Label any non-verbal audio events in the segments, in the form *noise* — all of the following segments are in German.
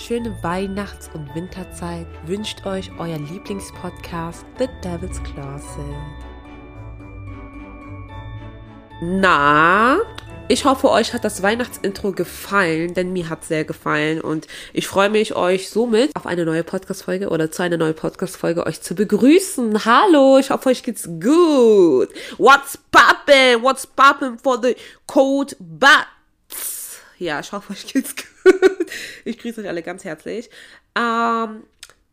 schöne Weihnachts- und Winterzeit wünscht euch euer Lieblingspodcast The Devil's Closet. Na, ich hoffe, euch hat das Weihnachtsintro gefallen, denn mir hat es sehr gefallen und ich freue mich, euch somit auf eine neue Podcast-Folge oder zu einer neuen Podcast-Folge euch zu begrüßen. Hallo, ich hoffe, euch geht's gut. What's poppin'? What's poppin' for the cold butts? Ja, ich hoffe, euch geht's *laughs* gut. Ich grüße euch alle ganz herzlich. Ähm,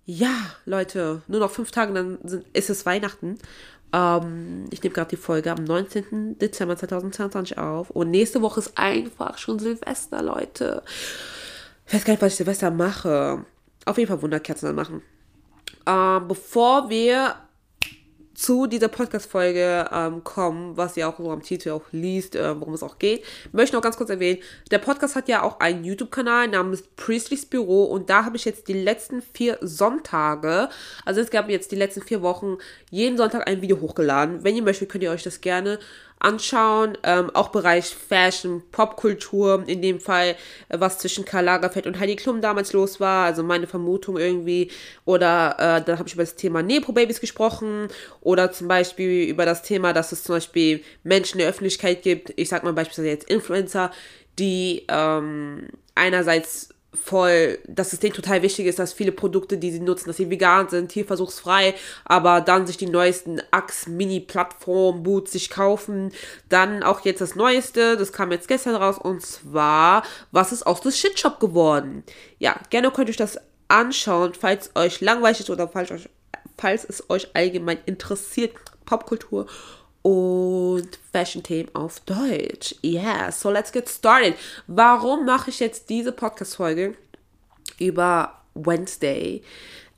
ja, Leute, nur noch fünf Tage, dann sind, ist es Weihnachten. Ähm, ich nehme gerade die Folge am 19. Dezember 2022 auf. Und nächste Woche ist einfach schon Silvester, Leute. Ich weiß gar nicht, was ich Silvester mache. Auf jeden Fall Wunderkerzen machen. Ähm, bevor wir zu dieser Podcast-Folge ähm, kommen, was ihr auch so am Titel auch liest, äh, worum es auch geht, möchte noch ganz kurz erwähnen, der Podcast hat ja auch einen YouTube-Kanal namens Priestley's Büro und da habe ich jetzt die letzten vier Sonntage, also es gab jetzt die letzten vier Wochen, jeden Sonntag ein Video hochgeladen. Wenn ihr möchtet, könnt ihr euch das gerne anschauen. Ähm, auch Bereich Fashion, Popkultur, in dem Fall, äh, was zwischen Karl Lagerfeld und Heidi Klum damals los war, also meine Vermutung irgendwie. Oder äh, dann habe ich über das Thema Nepo-Babys gesprochen. Oder zum Beispiel über das Thema, dass es zum Beispiel Menschen in der Öffentlichkeit gibt, ich sag mal beispielsweise jetzt Influencer, die ähm, einerseits voll, dass es denen total wichtig ist, dass viele Produkte, die sie nutzen, dass sie vegan sind, tierversuchsfrei, aber dann sich die neuesten Axe Mini Plattform Boots sich kaufen. Dann auch jetzt das Neueste, das kam jetzt gestern raus und zwar, was ist aus des Shitshop geworden? Ja, gerne könnt ihr euch das anschauen, falls euch langweilig ist oder falls, euch, falls es euch allgemein interessiert, Popkultur und Fashion-Themen auf Deutsch. Yeah, so let's get started. Warum mache ich jetzt diese Podcast-Folge über Wednesday?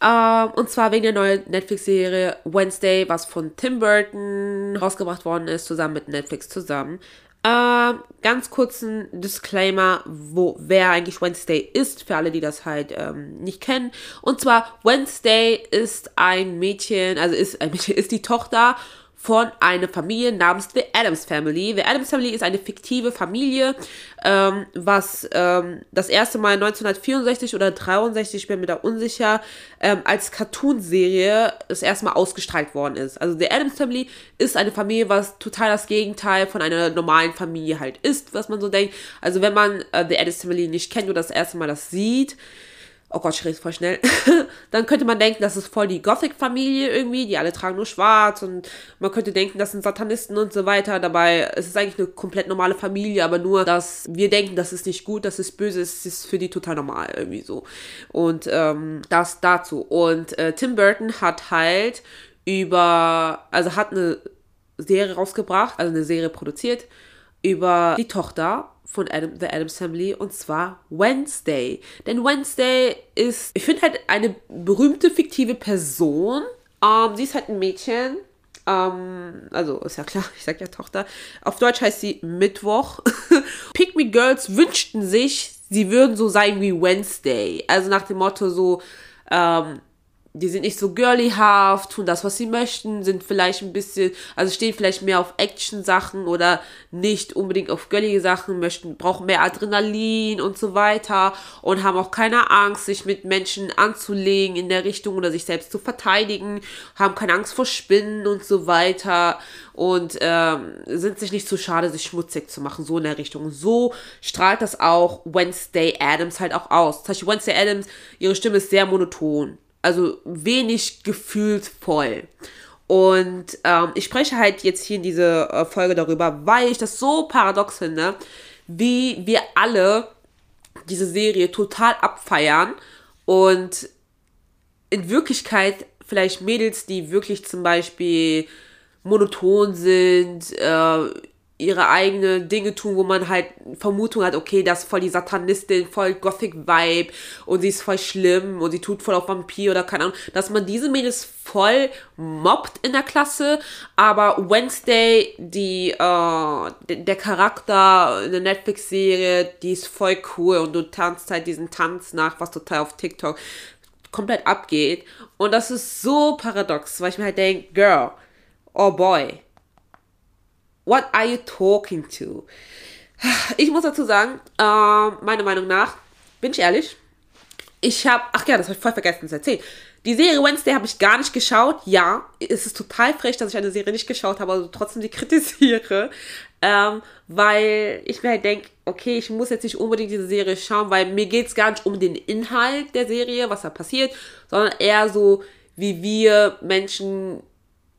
Um, und zwar wegen der neuen Netflix-Serie Wednesday, was von Tim Burton rausgebracht worden ist, zusammen mit Netflix zusammen. Um, ganz kurzen Disclaimer, wo wer eigentlich Wednesday ist, für alle, die das halt ähm, nicht kennen. Und zwar Wednesday ist ein Mädchen, also ist ein Mädchen, ist die Tochter von einer Familie namens The Adams Family. The Adams Family ist eine fiktive Familie, ähm, was ähm, das erste Mal 1964 oder 63, ich bin mir da unsicher, ähm, als Cartoonserie das erste Mal ausgestrahlt worden ist. Also The Adams Family ist eine Familie, was total das Gegenteil von einer normalen Familie halt ist, was man so denkt. Also wenn man äh, The Adams Family nicht kennt oder das erste Mal das sieht, oh Gott, ich rede voll schnell, *laughs* dann könnte man denken, das ist voll die Gothic-Familie irgendwie, die alle tragen nur schwarz und man könnte denken, das sind Satanisten und so weiter. Dabei ist es eigentlich eine komplett normale Familie, aber nur, dass wir denken, das ist nicht gut, das ist böse, es ist für die total normal irgendwie so. Und ähm, das dazu. Und äh, Tim Burton hat halt über, also hat eine Serie rausgebracht, also eine Serie produziert über die Tochter von Adam, The Adams Family und zwar Wednesday. Denn Wednesday ist, ich finde halt eine berühmte fiktive Person. Ähm, sie ist halt ein Mädchen. Ähm, also ist ja klar, *laughs* ich sag ja Tochter. Auf Deutsch heißt sie Mittwoch. *laughs* Pick Me Girls wünschten sich, sie würden so sein wie Wednesday. Also nach dem Motto so, ähm, die sind nicht so girlyhaft, tun das, was sie möchten, sind vielleicht ein bisschen, also stehen vielleicht mehr auf Action-Sachen oder nicht unbedingt auf girlige Sachen, möchten, brauchen mehr Adrenalin und so weiter und haben auch keine Angst, sich mit Menschen anzulegen in der Richtung oder sich selbst zu verteidigen, haben keine Angst vor Spinnen und so weiter und ähm, sind sich nicht zu schade, sich schmutzig zu machen, so in der Richtung. So strahlt das auch Wednesday Adams halt auch aus. Zum Beispiel Wednesday Adams, ihre Stimme ist sehr monoton also wenig gefühlsvoll. Und ähm, ich spreche halt jetzt hier in dieser äh, Folge darüber, weil ich das so paradox finde, wie wir alle diese Serie total abfeiern und in Wirklichkeit vielleicht Mädels, die wirklich zum Beispiel monoton sind, äh, ihre eigenen Dinge tun, wo man halt Vermutung hat, okay, das ist voll die Satanistin, voll Gothic-Vibe und sie ist voll schlimm und sie tut voll auf Vampir oder keine Ahnung, dass man diese Mädels voll mobbt in der Klasse, aber Wednesday, die, äh, der Charakter in der Netflix-Serie, die ist voll cool und du tanzt halt diesen Tanz nach, was total auf TikTok komplett abgeht. Und das ist so paradox, weil ich mir halt denke, girl, oh boy, What are you talking to? Ich muss dazu sagen, äh, meiner Meinung nach, bin ich ehrlich, ich habe, ach ja, das habe ich voll vergessen zu erzählen. Die Serie Wednesday habe ich gar nicht geschaut. Ja, es ist total frech, dass ich eine Serie nicht geschaut habe, also trotzdem die *laughs* kritisiere. Ähm, weil ich mir halt denke, okay, ich muss jetzt nicht unbedingt diese Serie schauen, weil mir geht es gar nicht um den Inhalt der Serie, was da passiert, sondern eher so, wie wir Menschen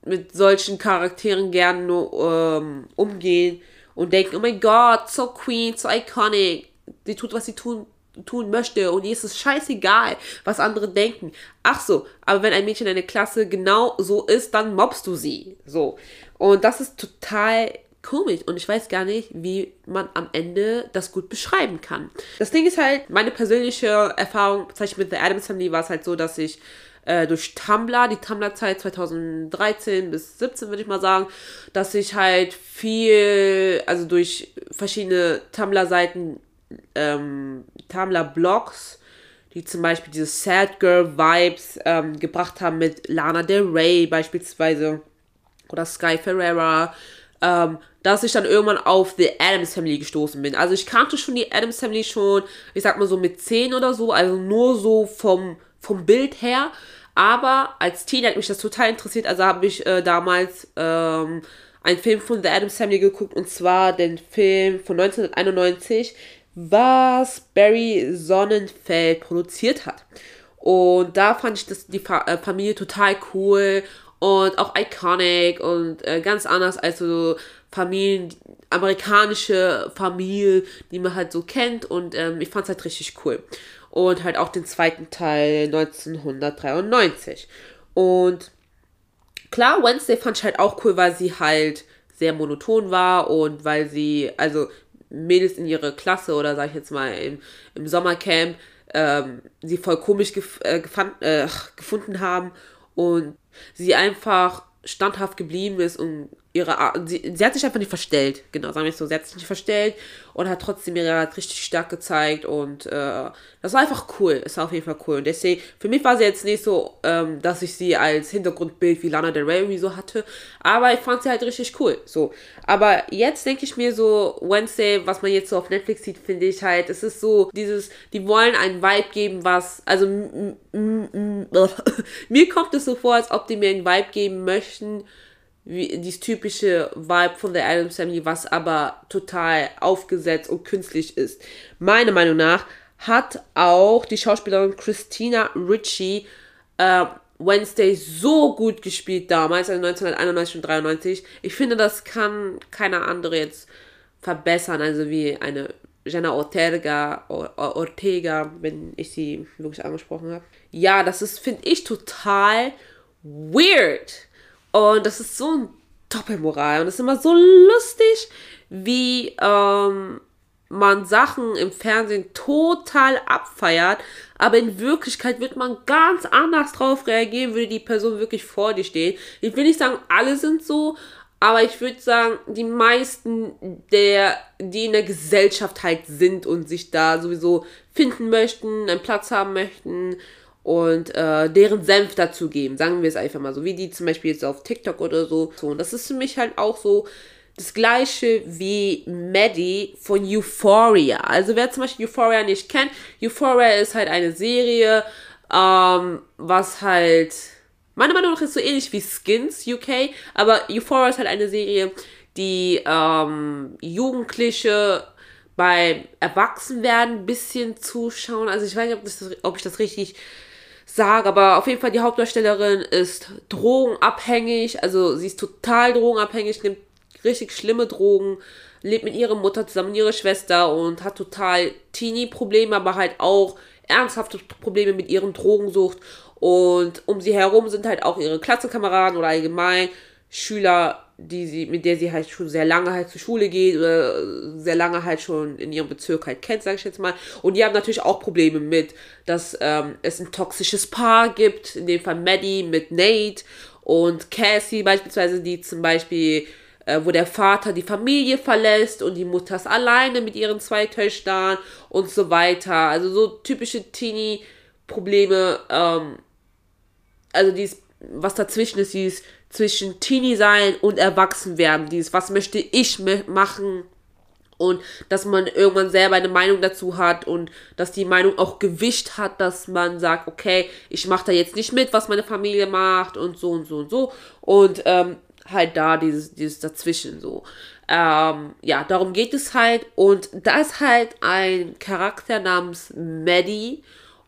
mit solchen Charakteren gerne nur, ähm, umgehen und denken, oh mein Gott, so queen, so iconic. Sie tut, was sie tun, tun möchte und ihr ist es scheißegal, was andere denken. Ach so, aber wenn ein Mädchen in der Klasse genau so ist, dann mobst du sie. So. Und das ist total komisch und ich weiß gar nicht, wie man am Ende das gut beschreiben kann. Das Ding ist halt, meine persönliche Erfahrung, tatsächlich mit The Adams Family war es halt so, dass ich äh, durch Tumblr, die Tumblr-Zeit 2013 bis 17 würde ich mal sagen, dass ich halt viel, also durch verschiedene Tumblr-Seiten, ähm, Tumblr-Blogs, die zum Beispiel diese Sad Girl Vibes ähm, gebracht haben mit Lana Del Rey beispielsweise oder Sky Ferreira, ähm, dass ich dann irgendwann auf The Adams Family gestoßen bin. Also ich kannte schon die Adams Family schon, ich sag mal so mit 10 oder so, also nur so vom, vom Bild her. Aber als Teen hat mich das total interessiert, also habe ich äh, damals ähm, einen Film von The Adams Family geguckt und zwar den Film von 1991, was Barry Sonnenfeld produziert hat. Und da fand ich das, die äh, Familie total cool und auch iconic und äh, ganz anders als so Familien, amerikanische Familie, die man halt so kennt und ähm, ich fand es halt richtig cool. Und halt auch den zweiten Teil 1993. Und klar, Wednesday fand ich halt auch cool, weil sie halt sehr monoton war und weil sie, also Mädels in ihrer Klasse oder sag ich jetzt mal im, im Sommercamp, ähm, sie voll komisch gef äh, gefand, äh, gefunden haben und sie einfach standhaft geblieben ist und ihre sie, sie hat sich einfach nicht verstellt, genau, sagen wir es so, sie hat sich nicht verstellt und hat trotzdem ihre Art richtig stark gezeigt und äh, das war einfach cool, es war auf jeden Fall cool und deswegen, für mich war sie jetzt nicht so, ähm, dass ich sie als Hintergrundbild wie Lana Del Rey so hatte, aber ich fand sie halt richtig cool, so, aber jetzt denke ich mir so, Wednesday, was man jetzt so auf Netflix sieht, finde ich halt, es ist so dieses, die wollen einen Vibe geben, was, also *laughs* mir kommt es so vor, als ob die mir einen Vibe geben möchten, wie dieses typische Vibe von der Adams Family, was aber total aufgesetzt und künstlich ist. Meiner Meinung nach hat auch die Schauspielerin Christina Ritchie äh, Wednesday so gut gespielt damals, also 1991 und 93. Ich finde, das kann keiner andere jetzt verbessern, also wie eine Jenna Ortega, Ortega, wenn ich sie wirklich angesprochen habe. Ja, das ist, finde ich, total weird und das ist so ein Doppelmoral. Und es ist immer so lustig, wie ähm, man Sachen im Fernsehen total abfeiert, aber in Wirklichkeit wird man ganz anders drauf reagieren, würde die Person wirklich vor dir stehen. Ich will nicht sagen, alle sind so, aber ich würde sagen, die meisten der, die in der Gesellschaft halt sind und sich da sowieso finden möchten, einen Platz haben möchten, und äh, deren Senf dazugeben. Sagen wir es einfach mal so, wie die zum Beispiel jetzt auf TikTok oder so. so. Und das ist für mich halt auch so das gleiche wie Maddie von Euphoria. Also wer zum Beispiel Euphoria nicht kennt, Euphoria ist halt eine Serie, ähm, was halt meiner Meinung nach ist so ähnlich wie Skins UK, aber Euphoria ist halt eine Serie, die ähm, Jugendliche beim Erwachsenwerden ein bisschen zuschauen. Also ich weiß nicht, ob, das, ob ich das richtig sage, aber auf jeden Fall die Hauptdarstellerin ist drogenabhängig, also sie ist total drogenabhängig, nimmt richtig schlimme Drogen, lebt mit ihrer Mutter zusammen, ihrer Schwester und hat total Teenie-Probleme, aber halt auch ernsthafte Probleme mit ihren Drogensucht. Und um sie herum sind halt auch ihre Klassenkameraden oder allgemein Schüler die sie, mit der sie halt schon sehr lange halt zur Schule geht oder sehr lange halt schon in ihrem Bezirk halt kennt, sage ich jetzt mal. Und die haben natürlich auch Probleme mit, dass ähm, es ein toxisches Paar gibt, in dem Fall Maddie mit Nate und Cassie beispielsweise, die zum Beispiel, äh, wo der Vater die Familie verlässt und die Mutter ist alleine mit ihren zwei Töchtern und so weiter. Also so typische Teenie-Probleme, ähm, also dieses, was dazwischen ist, dieses zwischen Teenie sein und Erwachsen werden. Dieses, was möchte ich machen und dass man irgendwann selber eine Meinung dazu hat und dass die Meinung auch Gewicht hat, dass man sagt, okay, ich mache da jetzt nicht mit, was meine Familie macht und so und so und so und ähm, halt da dieses, dieses dazwischen so. Ähm, ja, darum geht es halt und da ist halt ein Charakter namens Maddie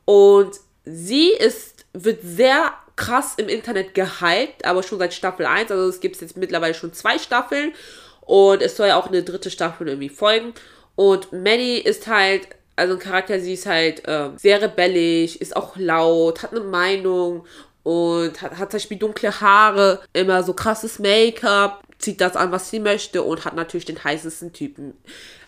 und sie ist, wird sehr krass im Internet gehypt, aber schon seit Staffel 1, also es gibt jetzt mittlerweile schon zwei Staffeln und es soll ja auch eine dritte Staffel irgendwie folgen. Und Maddie ist halt, also ein Charakter, sie ist halt äh, sehr rebellisch, ist auch laut, hat eine Meinung und hat, hat zum Beispiel dunkle Haare, immer so krasses Make-up, zieht das an, was sie möchte und hat natürlich den heißesten Typen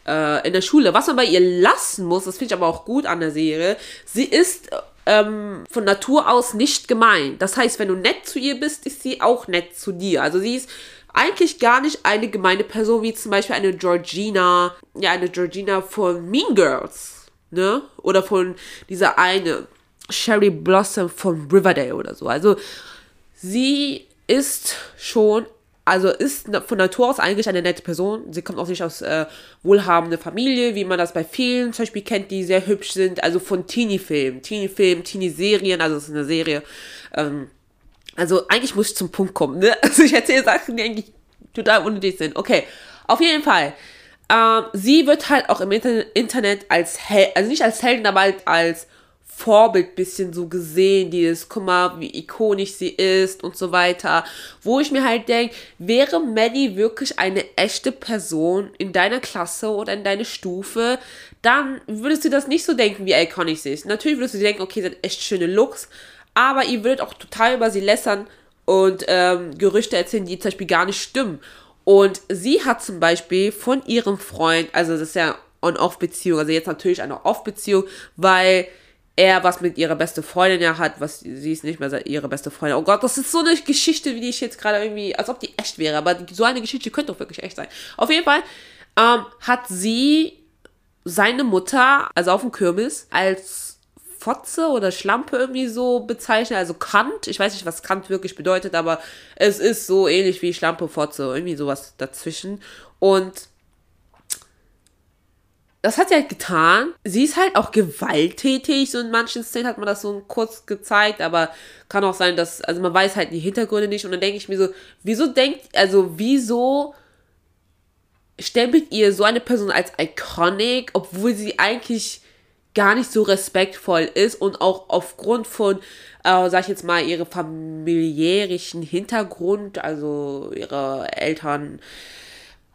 äh, in der Schule. Was man bei ihr lassen muss, das finde ich aber auch gut an der Serie, sie ist ähm, von Natur aus nicht gemein. Das heißt, wenn du nett zu ihr bist, ist sie auch nett zu dir. Also sie ist eigentlich gar nicht eine gemeine Person, wie zum Beispiel eine Georgina, ja, eine Georgina von Mean Girls, ne? Oder von dieser eine Sherry Blossom von Riverdale oder so. Also sie ist schon, also ist von Natur aus eigentlich eine nette Person. Sie kommt auch nicht aus äh, wohlhabender Familie, wie man das bei vielen zum Beispiel kennt, die sehr hübsch sind. Also von Teenie-Filmen, Teenie-Filmen, Teenie-Serien, also es ist eine Serie. Ähm, also eigentlich muss ich zum Punkt kommen, ne? *laughs* Also ich erzähle Sachen, die eigentlich total unnötig sind. Okay, auf jeden Fall. Ähm, sie wird halt auch im Internet als Held, also nicht als Heldin, aber halt als Vorbild bisschen so gesehen, dieses, guck mal, wie ikonisch sie ist und so weiter. Wo ich mir halt denke, wäre Maddie wirklich eine echte Person in deiner Klasse oder in deiner Stufe, dann würdest du das nicht so denken, wie iconic sie ist. Natürlich würdest du denken, okay, sie hat echt schöne Looks, aber ihr würdet auch total über sie lässern und ähm, Gerüchte erzählen, die zum Beispiel gar nicht stimmen. Und sie hat zum Beispiel von ihrem Freund, also das ist ja On-Off-Beziehung, also jetzt natürlich eine Off-Beziehung, weil er was mit ihrer beste Freundin ja hat, was sie ist nicht mehr ihre beste Freundin. Oh Gott, das ist so eine Geschichte, wie die ich jetzt gerade irgendwie, als ob die echt wäre, aber so eine Geschichte könnte doch wirklich echt sein. Auf jeden Fall ähm, hat sie seine Mutter, also auf dem Kürbis, als Fotze oder Schlampe irgendwie so bezeichnen. Also Kant, ich weiß nicht, was Kant wirklich bedeutet, aber es ist so ähnlich wie Schlampe, Fotze, irgendwie sowas dazwischen. Und das hat sie halt getan. Sie ist halt auch gewalttätig. So in manchen Szenen hat man das so kurz gezeigt, aber kann auch sein, dass, also man weiß halt die Hintergründe nicht. Und dann denke ich mir so, wieso denkt, also wieso stempelt ihr so eine Person als iconic, obwohl sie eigentlich gar nicht so respektvoll ist und auch aufgrund von, äh, sag ich jetzt mal, ihrem familiärischen Hintergrund, also ihre Eltern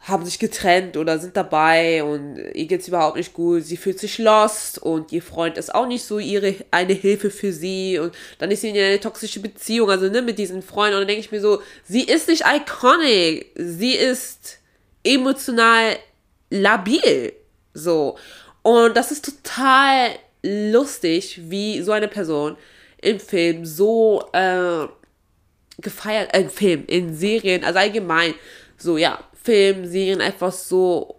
haben sich getrennt oder sind dabei und ihr geht's überhaupt nicht gut, sie fühlt sich lost und ihr Freund ist auch nicht so ihre eine Hilfe für sie. Und dann ist sie in eine toxische Beziehung, also ne, mit diesen Freunden und dann denke ich mir so, sie ist nicht iconic, sie ist emotional labil, so. Und das ist total lustig, wie so eine Person im Film so äh, gefeiert, äh, Film, in Serien, also allgemein, so ja, Film, Serien einfach so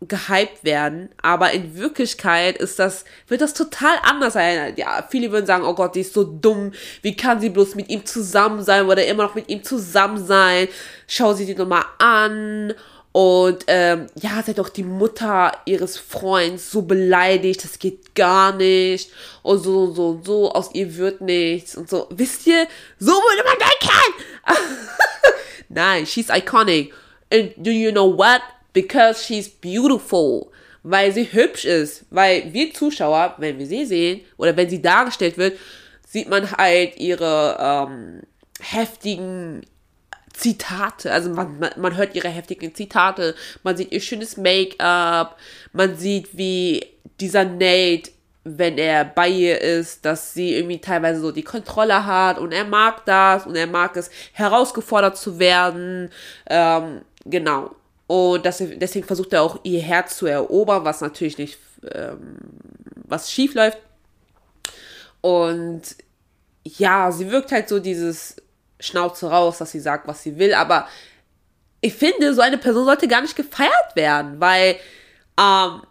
gehypt werden, aber in Wirklichkeit ist das, wird das total anders sein. Ja, viele würden sagen, oh Gott, die ist so dumm, wie kann sie bloß mit ihm zusammen sein oder immer noch mit ihm zusammen sein? Schau sie die nochmal an und ähm, ja, hat auch die Mutter ihres Freunds so beleidigt, das geht gar nicht. Und so und so und so, aus ihr wird nichts. Und so, wisst ihr, so würde man denken. *laughs* Nein, she's iconic. And do you know what? Because she's beautiful. Weil sie hübsch ist. Weil wir Zuschauer, wenn wir sie sehen, oder wenn sie dargestellt wird, sieht man halt ihre ähm, heftigen Zitate, also man, man, man hört ihre heftigen Zitate, man sieht ihr schönes Make-up, man sieht, wie dieser Nate, wenn er bei ihr ist, dass sie irgendwie teilweise so die Kontrolle hat und er mag das und er mag es, herausgefordert zu werden, ähm, genau. Und das, deswegen versucht er auch ihr Herz zu erobern, was natürlich nicht, ähm, was schief läuft. Und ja, sie wirkt halt so dieses Schnauze raus, dass sie sagt, was sie will, aber ich finde, so eine Person sollte gar nicht gefeiert werden, weil ähm,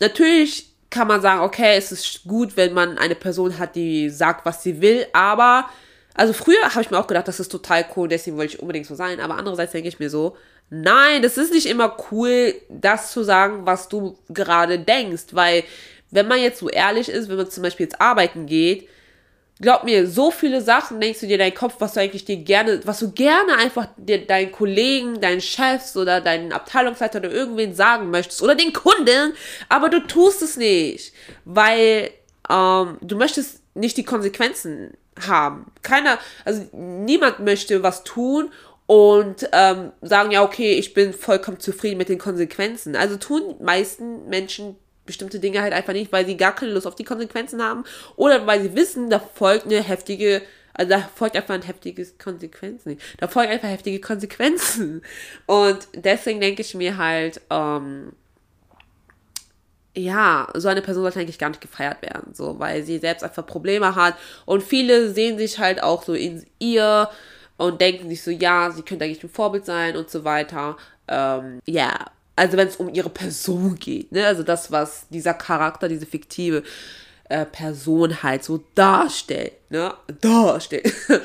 natürlich kann man sagen, okay, es ist gut, wenn man eine Person hat, die sagt, was sie will, aber Also früher habe ich mir auch gedacht, das ist total cool, deswegen wollte ich unbedingt so sein. Aber andererseits denke ich mir so, nein, das ist nicht immer cool, das zu sagen, was du gerade denkst. Weil, wenn man jetzt so ehrlich ist, wenn man zum Beispiel jetzt arbeiten geht, glaub mir, so viele Sachen denkst du dir deinen Kopf, was du eigentlich dir gerne, was du gerne einfach dir deinen Kollegen, deinen Chefs oder deinen Abteilungsleiter oder irgendwen sagen möchtest oder den Kunden, aber du tust es nicht, weil ähm, du möchtest nicht die Konsequenzen haben. Keiner, also niemand möchte was tun und ähm, sagen, ja, okay, ich bin vollkommen zufrieden mit den Konsequenzen. Also tun meisten Menschen bestimmte Dinge halt einfach nicht, weil sie gar keine Lust auf die Konsequenzen haben oder weil sie wissen, da folgt eine heftige, also da folgt einfach ein heftiges Konsequenzen. Da folgen einfach heftige Konsequenzen. Und deswegen denke ich mir halt, ähm, ja, so eine Person sollte eigentlich gar nicht gefeiert werden, so, weil sie selbst einfach Probleme hat und viele sehen sich halt auch so in ihr und denken sich so, ja, sie könnte eigentlich ein Vorbild sein und so weiter. Ähm, ja, also wenn es um ihre Person geht, ne, also das, was dieser Charakter, diese fiktive äh, Person halt so darstellt, ne, darstellt. *laughs*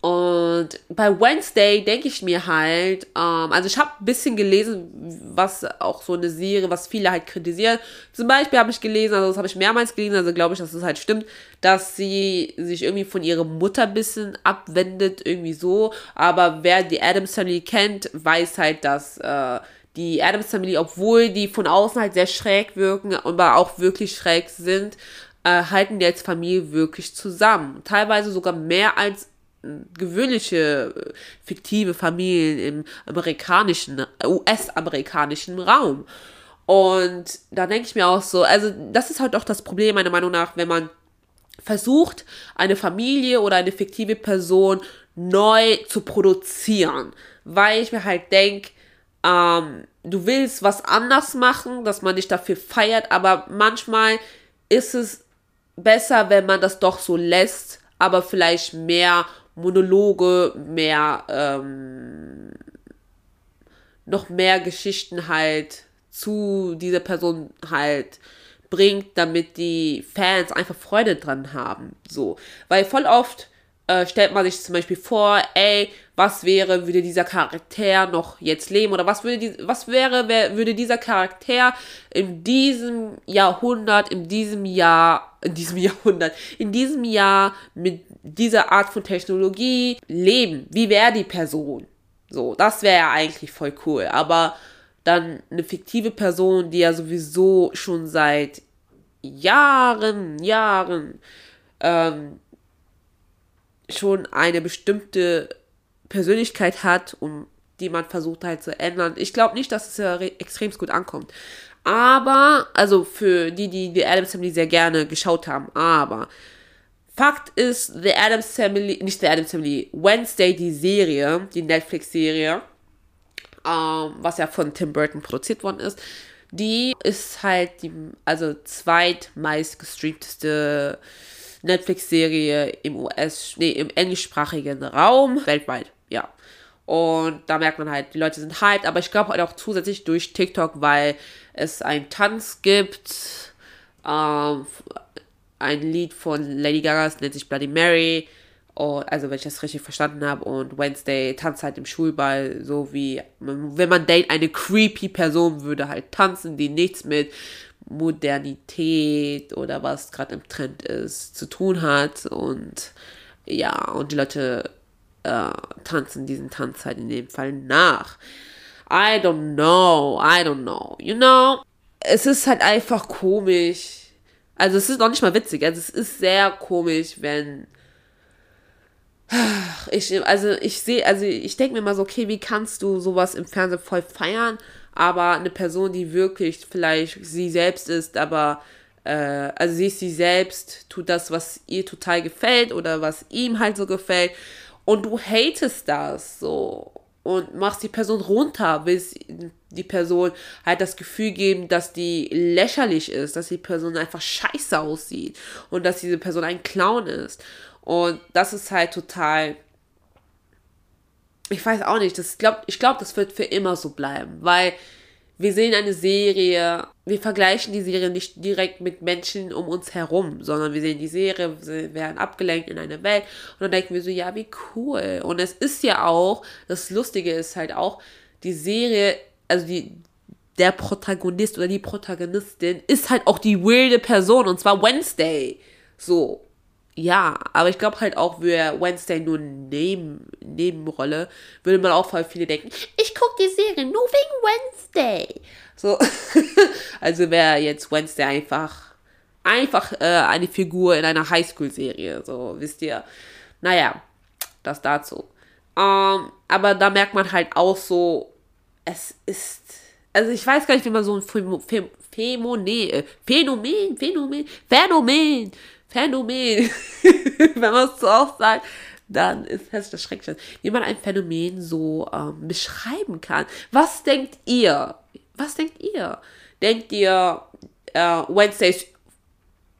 Und bei Wednesday denke ich mir halt, ähm, also ich habe ein bisschen gelesen, was auch so eine Serie, was viele halt kritisieren. Zum Beispiel habe ich gelesen, also das habe ich mehrmals gelesen, also glaube ich, dass es halt stimmt, dass sie sich irgendwie von ihrer Mutter ein bisschen abwendet, irgendwie so. Aber wer die Adams Family kennt, weiß halt, dass äh, die Adams Family, obwohl die von außen halt sehr schräg wirken, aber auch wirklich schräg sind, äh, halten die als Familie wirklich zusammen. Teilweise sogar mehr als gewöhnliche äh, fiktive Familien im amerikanischen, US-amerikanischen Raum. Und da denke ich mir auch so, also das ist halt auch das Problem meiner Meinung nach, wenn man versucht, eine Familie oder eine fiktive Person neu zu produzieren. Weil ich mir halt denke, ähm, du willst was anders machen, dass man dich dafür feiert, aber manchmal ist es besser, wenn man das doch so lässt, aber vielleicht mehr Monologe, mehr, ähm, noch mehr Geschichten halt zu dieser Person halt bringt, damit die Fans einfach Freude dran haben. So. Weil voll oft äh, stellt man sich zum Beispiel vor, ey, was wäre, würde dieser Charakter noch jetzt leben oder was würde die, was wäre, wer, würde dieser Charakter in diesem Jahrhundert, in diesem Jahr, in diesem *laughs* Jahrhundert, in diesem Jahr mit dieser Art von Technologie leben? Wie wäre die Person? So, das wäre ja eigentlich voll cool, aber dann eine fiktive Person, die ja sowieso schon seit Jahren, Jahren ähm, schon eine bestimmte Persönlichkeit hat und die man versucht halt zu ändern. Ich glaube nicht, dass es ja extrem gut ankommt. Aber, also für die, die die Adams Family sehr gerne geschaut haben, aber Fakt ist, The Adams Family, nicht The Adams Family, Wednesday, die Serie, die Netflix-Serie, ähm, was ja von Tim Burton produziert worden ist, die ist halt die, also zweitmeist gestreamteste Netflix-Serie im US, nee, im englischsprachigen Raum, weltweit. Und da merkt man halt, die Leute sind hyped, aber ich glaube halt auch zusätzlich durch TikTok, weil es einen Tanz gibt, ähm, ein Lied von Lady Gaga, das nennt sich Bloody Mary. Und, also, wenn ich das richtig verstanden habe. Und Wednesday tanzt halt im Schulball, so wie, wenn man denkt, eine creepy Person würde halt tanzen, die nichts mit Modernität oder was gerade im Trend ist, zu tun hat. Und ja, und die Leute äh, tanzen diesen Tanz halt in dem Fall nach. I don't know, I don't know. You know, es ist halt einfach komisch. Also es ist noch nicht mal witzig. Also es ist sehr komisch, wenn *sighs* ich, also ich sehe, also ich denke mir mal so, okay, wie kannst du sowas im Fernsehen voll feiern? aber eine Person, die wirklich vielleicht sie selbst ist, aber äh, also sie ist sie selbst, tut das, was ihr total gefällt oder was ihm halt so gefällt und du hatest das so und machst die Person runter, willst die Person halt das Gefühl geben, dass die lächerlich ist, dass die Person einfach scheiße aussieht und dass diese Person ein Clown ist. Und das ist halt total ich weiß auch nicht, das glaub, ich glaube, das wird für immer so bleiben, weil wir sehen eine Serie, wir vergleichen die Serie nicht direkt mit Menschen um uns herum, sondern wir sehen die Serie, wir werden abgelenkt in eine Welt und dann denken wir so, ja, wie cool. Und es ist ja auch, das Lustige ist halt auch, die Serie, also die, der Protagonist oder die Protagonistin ist halt auch die weirde Person und zwar Wednesday. So. Ja, aber ich glaube halt auch, wäre Wednesday nur Neben, Nebenrolle, würde man auch voll viele denken, ich gucke die Serie nur wegen Wednesday. So, *laughs* also wäre jetzt Wednesday einfach, einfach äh, eine Figur in einer Highschool-Serie, so, wisst ihr. Naja, das dazu. Ähm, aber da merkt man halt auch so, es ist, also ich weiß gar nicht, wie man so ein Phänomen, Phänomen, Phänomen, Phänomen, Phänomen, Phänomen, *laughs* wenn man es so auch sagt, dann ist es das Schreckliche, wie man ein Phänomen so ähm, beschreiben kann. Was denkt ihr? Was denkt ihr? Denkt ihr, äh, Wednesday ist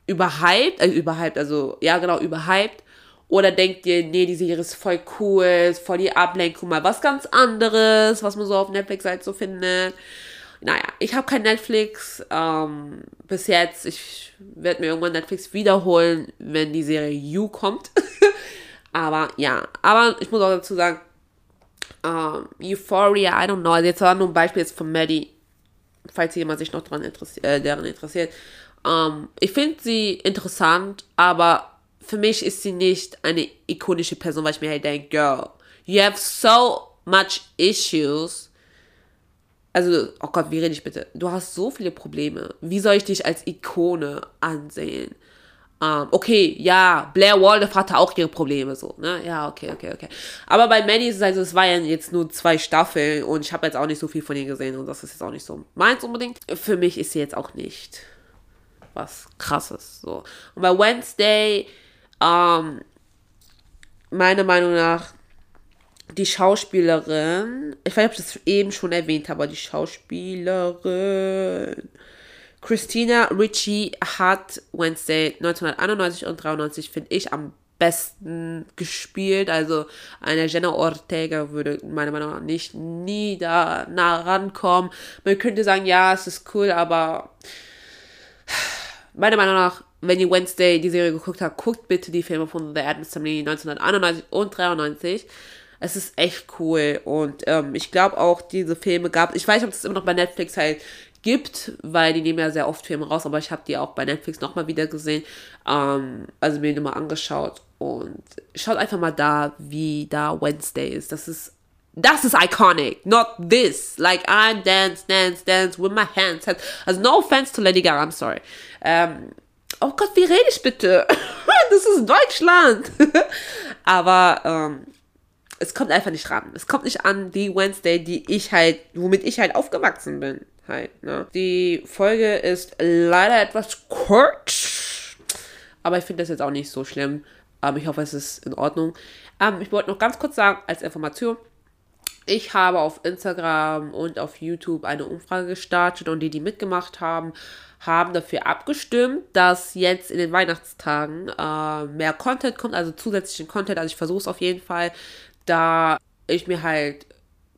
überhyped, also überhyped, also ja genau, überhyped? Oder denkt ihr, nee, die Serie ist voll cool, ist voll die Ablenkung, mal was ganz anderes, was man so auf Netflix halt so findet? Naja, ich habe kein Netflix ähm, bis jetzt. Ich werde mir irgendwann Netflix wiederholen, wenn die Serie You kommt. *laughs* aber ja, aber ich muss auch dazu sagen, ähm, Euphoria, I don't know. Also jetzt war nur ein Beispiel jetzt von Maddie falls jemand sich noch dran interessiert, äh, daran interessiert. Ähm, ich finde sie interessant, aber für mich ist sie nicht eine ikonische Person, weil ich mir halt denke, girl, you have so much issues. Also, oh Gott, wie rede ich bitte? Du hast so viele Probleme. Wie soll ich dich als Ikone ansehen? Um, ähm, okay, ja, Blair Waldorf hatte auch ihre Probleme so, ne? Ja, okay, okay, okay. Aber bei Manny ist es also, es war jetzt nur zwei Staffeln und ich habe jetzt auch nicht so viel von ihr gesehen und das ist jetzt auch nicht so meins unbedingt. Für mich ist sie jetzt auch nicht was krasses, so. Und bei Wednesday, ähm, meiner Meinung nach, die Schauspielerin, ich weiß nicht, ob ich das eben schon erwähnt habe, aber die Schauspielerin, Christina Ritchie hat Wednesday 1991 und 93, finde ich, am besten gespielt. Also eine Jenna Ortega würde meiner Meinung nach nicht nie da nah rankommen. Man könnte sagen, ja, es ist cool, aber meiner Meinung nach, wenn ihr Wednesday die Serie geguckt habt, guckt bitte die Filme von The Addams Family 1991 und 93. Es ist echt cool und ähm, ich glaube auch, diese Filme gab, ich weiß nicht, ob es immer noch bei Netflix halt gibt, weil die nehmen ja sehr oft Filme raus, aber ich habe die auch bei Netflix nochmal wieder gesehen, ähm, also mir nochmal angeschaut und schaut einfach mal da, wie da Wednesday ist. Das ist das ist iconic, not this. Like I dance, dance, dance with my hands. Also no offense to Lady Gaga, I'm sorry. Ähm, oh Gott, wie rede ich bitte? *laughs* das ist Deutschland. *laughs* Aber ähm, es kommt einfach nicht ran. Es kommt nicht an die Wednesday, die ich halt, womit ich halt aufgewachsen bin halt. Ne? Die Folge ist leider etwas kurz, aber ich finde das jetzt auch nicht so schlimm. Ähm, ich hoffe, es ist in Ordnung. Ähm, ich wollte noch ganz kurz sagen, als Information, ich habe auf Instagram und auf YouTube eine Umfrage gestartet und die, die mitgemacht haben, haben dafür abgestimmt, dass jetzt in den Weihnachtstagen äh, mehr Content kommt, also zusätzlichen Content. Also ich versuche es auf jeden Fall, da ich mir halt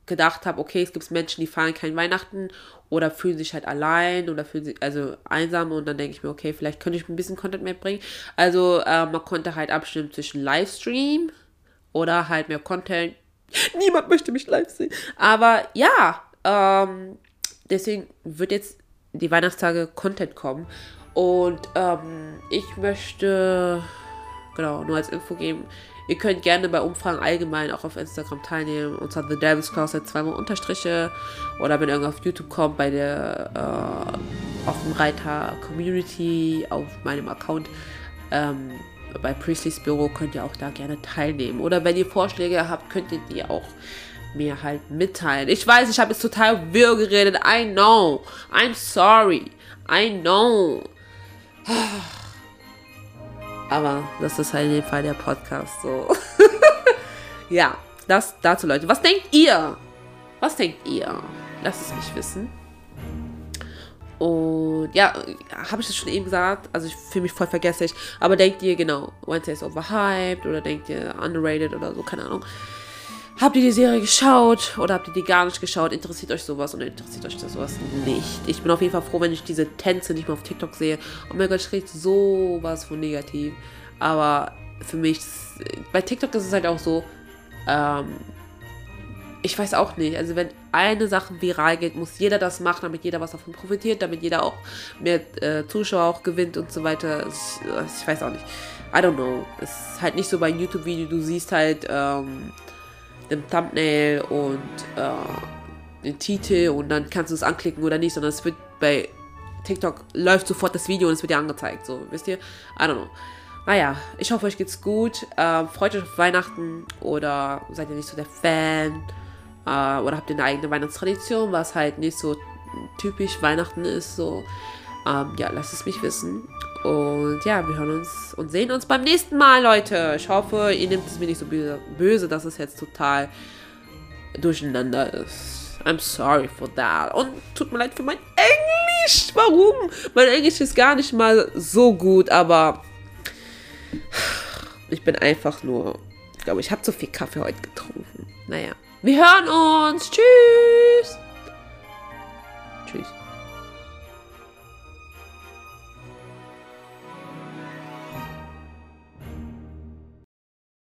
gedacht habe, okay, es gibt Menschen, die feiern kein Weihnachten oder fühlen sich halt allein oder fühlen sich also einsam und dann denke ich mir, okay, vielleicht könnte ich ein bisschen Content mehr bringen. Also äh, man konnte halt abstimmen zwischen Livestream oder halt mehr Content. Niemand möchte mich live sehen. Aber ja, ähm, deswegen wird jetzt die Weihnachtstage Content kommen. Und ähm, ich möchte, genau, nur als Info geben, Ihr könnt gerne bei Umfragen allgemein auch auf Instagram teilnehmen. Unter The Devil's Closet zweimal Unterstriche. Oder wenn ihr auf YouTube kommt, bei der äh, auf dem Reiter Community, auf meinem Account. Ähm, bei Priestley's Büro könnt ihr auch da gerne teilnehmen. Oder wenn ihr Vorschläge habt, könnt ihr die auch mir halt mitteilen. Ich weiß, ich habe jetzt total wirr geredet. I know. I'm sorry. I know. *sighs* Aber das ist halt in dem Fall der Podcast so. *laughs* ja, das dazu, Leute. Was denkt ihr? Was denkt ihr? Lasst es mich wissen. Und ja, habe ich das schon eben gesagt? Also ich fühle mich voll vergesslich. Aber denkt ihr genau, Wednesday ist overhyped oder denkt ihr underrated oder so, keine Ahnung. Habt ihr die Serie geschaut oder habt ihr die gar nicht geschaut? Interessiert euch sowas oder interessiert euch das sowas nicht? Ich bin auf jeden Fall froh, wenn ich diese Tänze nicht mehr auf TikTok sehe. Oh mein Gott, ich rede sowas von negativ. Aber für mich, bei TikTok ist es halt auch so, ähm, ich weiß auch nicht. Also wenn eine Sache viral geht, muss jeder das machen, damit jeder was davon profitiert, damit jeder auch mehr äh, Zuschauer auch gewinnt und so weiter. Ich, ich, weiß auch nicht. I don't know. Es ist halt nicht so bei YouTube-Video, du siehst halt ähm, den Thumbnail und äh, den Titel und dann kannst du es anklicken oder nicht, sondern es wird bei TikTok läuft sofort das Video und es wird dir angezeigt. So, wisst ihr? I don't know. Naja, ich hoffe, euch geht's gut. Ähm, freut euch auf Weihnachten oder seid ihr nicht so der Fan? Äh, oder habt ihr eine eigene Weihnachtstradition, was halt nicht so typisch Weihnachten ist? So, ähm, ja, lasst es mich wissen. Und ja, wir hören uns und sehen uns beim nächsten Mal, Leute. Ich hoffe, ihr nehmt es mir nicht so böse, dass es jetzt total durcheinander ist. I'm sorry for that. Und tut mir leid für mein Englisch. Warum? Mein Englisch ist gar nicht mal so gut, aber ich bin einfach nur, ich glaube, ich habe zu viel Kaffee heute getrunken. Naja, wir hören uns. Tschüss.